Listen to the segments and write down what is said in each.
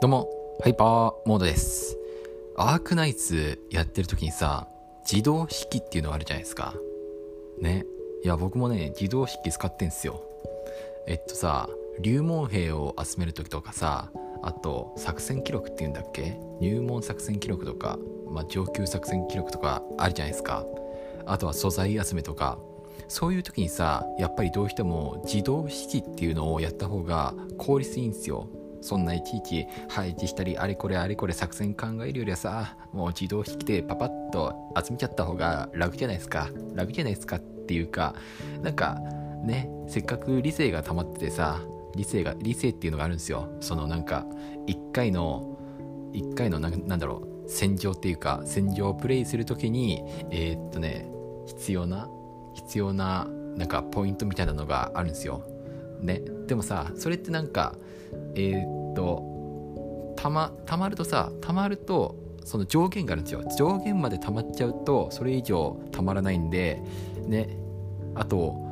どうも、ハイパーモードです。アークナイツやってる時にさ、自動引きっていうのがあるじゃないですか。ね。いや、僕もね、自動引き使ってんすよ。えっとさ、入門兵を集める時とかさ、あと、作戦記録っていうんだっけ？入門作戦記録とか、まあ、上級作戦記録とかあるじゃないですか。あとは素材集めとか、そういう時にさ、やっぱりどうしても自動引きっていうのをやった方が効率いいんですよ。そんないちいち配置したりあれこれあれこれ作戦考えるよりはさもう自動引きでパパッと集めちゃった方が楽じゃないですか。楽じゃないですかっていうかなんかねせっかく理性が溜まっててさ理性が理性っていうのがあるんですよ。そのなんか1回の1回のなんだろう戦場っていうか戦場をプレイする時にえーっとね必要な必要ななんかポイントみたいなのがあるんですよ。ね。でもさそれってなんかえーっとたまたまるとさたまるとその上限があるんですよ。上限までたまっちゃうとそれ以上たまらないんでね。あと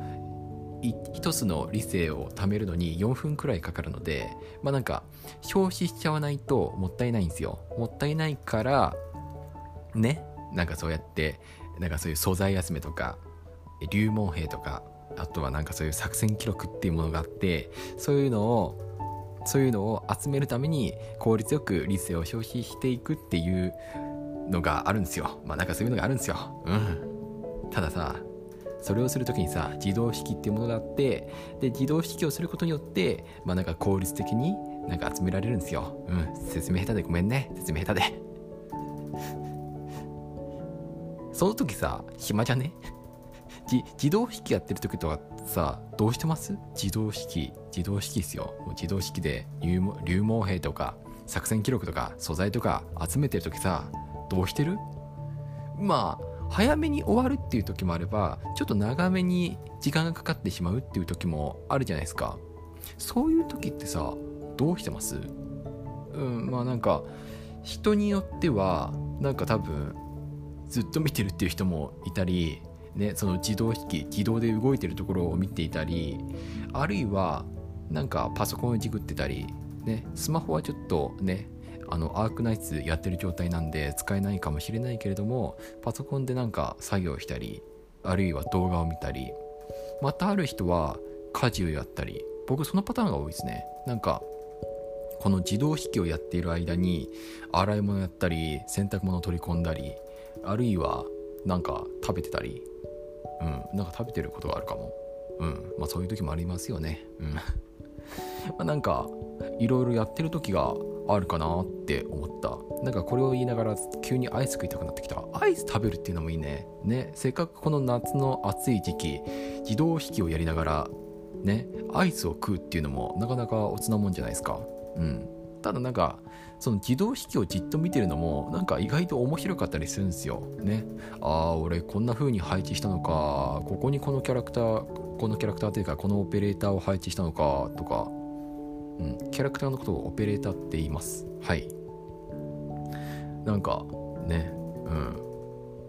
い一つの理性を貯めるのに4分くらいかかるのでまあなんか消費しちゃわないともったいないんですよ。もったいないからね。なんかそうやってなんかそういう素材集めとか入門兵とかあとはなんかそういう作戦記録っていうものがあってそういうのをそういうのを集めるために効率よく理性を消費していくっていうのがあるんですよ。まあなんかそういうのがあるんですよ。うん。たださそれをするときにさ自動引きっていうものがあってで自動引きをすることによってまあなんか効率的になんか集められるんですよ。うん。説明下手でごめんね。説明下手で。その時さ暇じゃね？自動引きやってる時とかさどうしてます？自動引き自動引きですよ。自動引きで入門入門兵とか作戦記録とか素材とか集めてる時さどうしてる？まあ早めに終わるっていう時もあればちょっと長めに時間がかかってしまうっていう時もあるじゃないですか。そういう時ってさどうしてます？うんまあなんか人によってはなんか多分ずっと見てるっていう人もいたりね、その自動引き自動で動いてるところを見ていたりあるいはなんかパソコンをいじくってたり、ね、スマホはちょっとねあのアークナイツやってる状態なんで使えないかもしれないけれどもパソコンでなんか作業したりあるいは動画を見たりまたある人は家事をやったり僕そのパターンが多いですね。なんかこの自動引きをやっている間に洗い物やったり洗濯物を取り込んだりあるいはなんか食べてたりうん、なんか食べてることがあるかも。うん、まあそういう時もありますよね。うん。まあなんか、いろいろやってる時があるかなって思った。なんかこれを言いながら急にアイス食いたくなってきた。アイス食べるっていうのもいいね。ね、せっかくこの夏の暑い時期、自動引きをやりながら、ね、アイスを食うっていうのもなかなかおつなもんじゃないですか。うん。ただなんかその自動引きをじっと見てるのもなんか意外と面白かったりするんですよ。ね。ああ俺こんな風に配置したのかここにこのキャラクターこのキャラクターというかこのオペレーターを配置したのかとか、うん、キャラクターのことをオペレーターって言います。はい。なんかねうん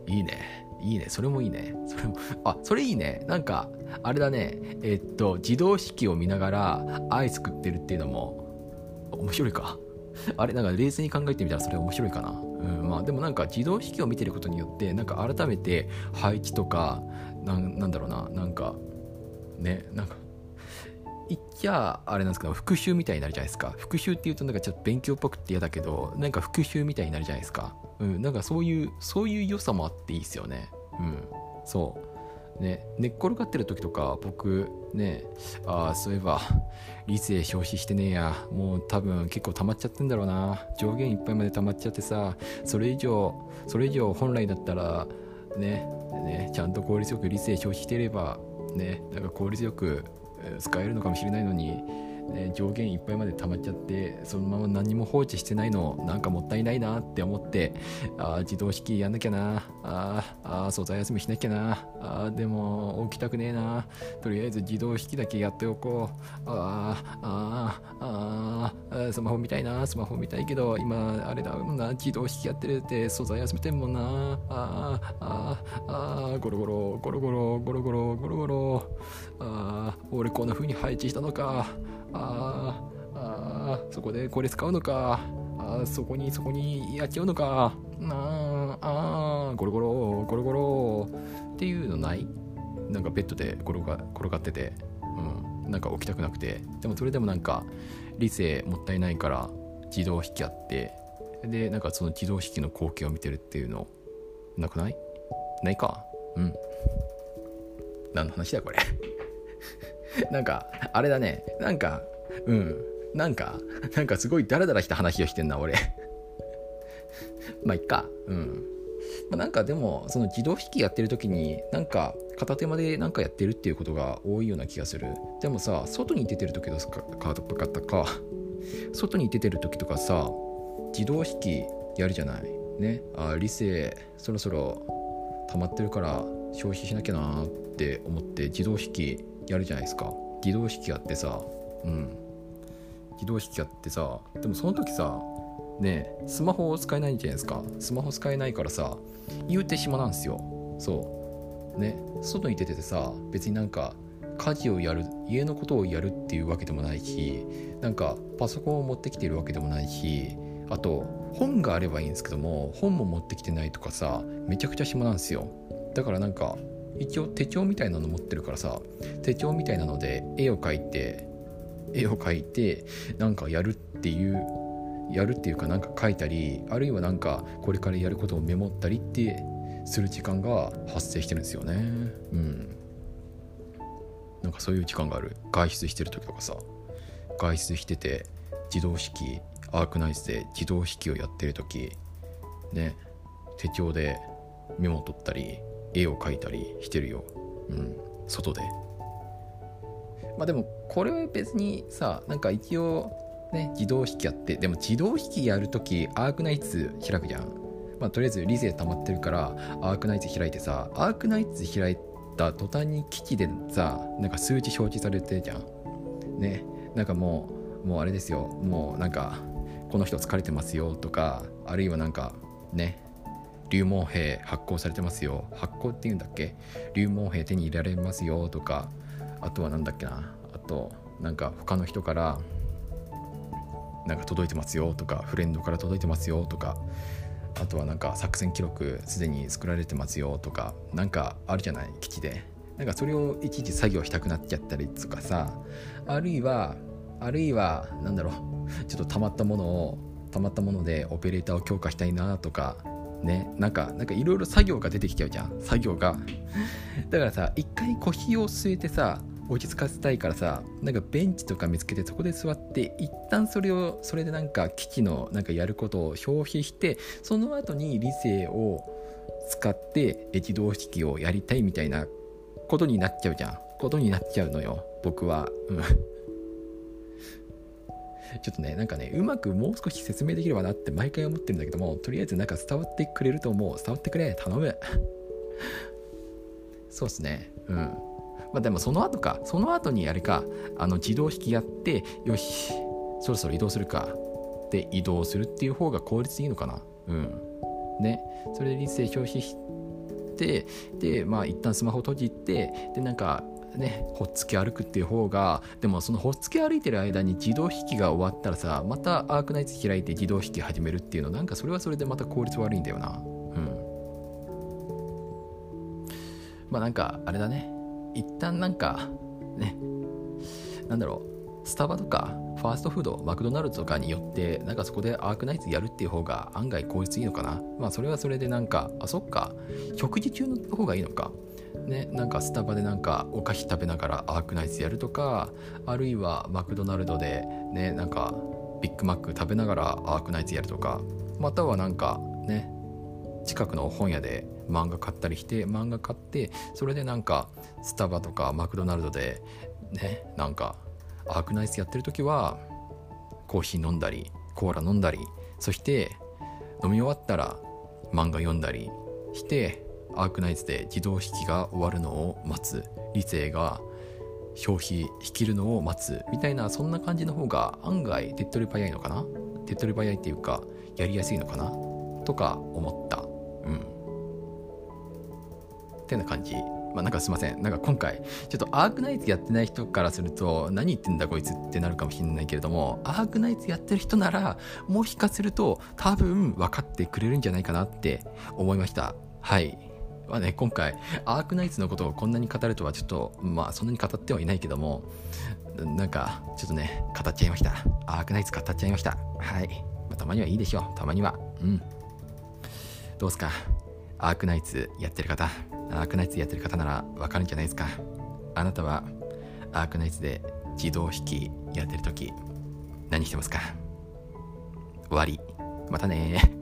いいね。いいね。それもいいね。それも、あ、それいいね。なんか、あれだね。えっと、自動式を見ながらアイス食ってるっていうのも、面白いか。あれなんか冷静に考えてみたらそれ面白いかな。うん、まあでもなんか自動式を見てることによってなんか改めて配置とかなんなんだろうななんかねなんか言っちゃあれなんですけど復習みたいになるじゃないですか。復習っていうとなんかちょっと勉強っぽくって嫌だけどなんか復習みたいになるじゃないですか。うんなんかそういうそういう良さもあっていいですよね。うんそう。ね、寝っ転がってる時とか僕ねああそういえば理性消費してねえや。もう多分結構溜まっちゃってんだろうな。上限いっぱいまで溜まっちゃってさそれ以上それ以上本来だったらねねちゃんと効率よく理性消費していればねなんか効率よく使えるのかもしれないのに、ね、上限いっぱいまで溜まっちゃってそのまま何も放置してないのなんかもったいないなって思ってあ自動式やんなきゃなああ素材休みしなきゃなあでも起きたくねえなとりあえず自動引きだけやっておこうああああスマホ見たいなスマホ見たいけど今あれだもんな自動引きやってるって素材休めてんもんなああああゴロゴロゴロゴロゴロゴロゴロゴロああ俺こんな風に配置したのかああああそこでこれ使うのか。あそこにそこにやっちゃうのか。ああゴロゴロゴロゴロ。っていうのない？なんかベッドで転が転がってて、うん、なんか起きたくなくて。でもそれでもなんか理性もったいないから自動引きあって。でなんかその自動引きの光景を見てるっていうのなくない？ないか。うん。何の話だこれ。なんかあれだね。なんかうん。なんかなんかすごいダラダラした話をしてんな俺。まあいっか。うん。まあ、なんかでもその自動引きやってる時になんか片手間でなんかやってるっていうことが多いような気がする。でもさ外に出てる時とかカードパカッタか。外に出てる時とかさ自動引きやるじゃない？ね？あ理性そろそろ溜まってるから消費しなきゃなって思って自動引きやるじゃないですか。自動引きやってさうん。自動引きやってさでもその時さねスマホを使えないんじゃないですか。スマホ使えないからさ言うて暇なんですよ。そう。ね外に出ててさ別になんか家事をやる家のことをやるっていうわけでもないしなんかパソコンを持ってきてるわけでもないしあと本があればいいんですけども本も持ってきてないとかさめちゃくちゃ暇なんですよ。だからなんか一応手帳みたいなの持ってるからさ手帳みたいなので絵を描いて絵を描いてなんかやるっていうやるっていうかなんか書いたりあるいはなんかこれからやることをメモったりってする時間が発生してるんですよね。うん。なんかそういう時間がある。外出してる時とかさ外出してて自動式アークナイツで自動引きをやってる時ね手帳でメモ取ったり絵を描いたりしてるよ。うん。外で。まあでもこれは別にさなんか一応ね自動引きやってでも自動引きやるときアークナイツ開くじゃん。まあとりあえず理性溜まってるからアークナイツ開いてさアークナイツ開いた途端に基地でさなんか数値表示されてじゃん。ね。なんかもうもうあれですよ。もうなんかこの人疲れてますよとかあるいはなんかね。流毛兵発行されてますよ。発行っていうんだっけ？流毛兵手に入れられますよとか。あとは何だっけな？あとなんか他の人からなんか届いてますよとか。フレンドから届いてますよとか。あとはなんか作戦記録すでに作られてますよとか。なんかあるじゃない？基地で。なんかそれをいちいち作業したくなっちゃったりとかさ。あるいはあるいはなんだろう。ちょっとたまったものをたまったものでオペレーターを強化したいなとか。ねなんかなんかいろいろ作業が出てきちゃうじゃん。作業が。だからさ一回腰を据えてさ落ち着かせたいからさなんかベンチとか見つけてそこで座って一旦それをそれでなんか機器のなんかやることを消費してその後に理性を使って自動式をやりたいみたいなことになっちゃうじゃん。ことになっちゃうのよ僕は。うん。ちょっとね、なんかね、うまくもう少し説明できればなって毎回思ってるんだけども、とりあえずなんか伝わってくれると思う。伝わってくれ、頼む。そうっすね。うん。まあでもその後か、その後にあれか、あの自動引きやって、よし、そろそろ移動するか。で、移動するっていう方が効率いいのかな。うん。ね。それで理性消費して、で、まあ一旦スマホ閉じて、で、なんか、ね、ほっつき歩くっていう方がでもそのほっつき歩いてる間に自動引きが終わったらさまたアークナイツ開いて自動引き始めるっていうのなんかそれはそれでまた効率悪いんだよな。うん。まあなんかあれだね。一旦なんかね。なんだろう。スタバとかファーストフードマクドナルドとかによってなんかそこでアークナイツやるっていう方が案外効率いいのかな。まあそれはそれでなんかあそっか。食事中の方がいいのか。ね、なんかスタバでなんかお菓子食べながらアークナイツやるとかあるいはマクドナルドでねなんかビッグマック食べながらアークナイツやるとかまたはなんかね近くの本屋で漫画買ったりして漫画買ってそれでなんかスタバとかマクドナルドでねなんかアークナイツやってる時はコーヒー飲んだりコーラ飲んだりそして飲み終わったら漫画読んだりしてアークナイツで自動引きが終わるのを待つ理性が消費引きるのを待つみたいなそんな感じの方が案外手っ取り早いのかな？手っ取り早いっていうかやりやすいのかな？とか思ったうんってな感じまあなんかすいません。なんか今回、ちょっとアークナイツやってない人からすると、何言ってんだこいつってなるかもしれないけれども、アークナイツやってる人なら、もしかすると多分分かってくれるんじゃないかなって思いました。はい。まあね、今回、アークナイツのことをこんなに語るとはちょっと、まあそんなに語ってはいないけども、なんか、ちょっとね、語っちゃいました。アークナイツ語っちゃいました。はい。まあ、たまにはいいでしょう。たまには。うん。どうすか？アークナイツやってる方、アークナイツやってる方ならわかるんじゃないですか？あなたはアークナイツで自動引きやってる時何してますか？終わり。またね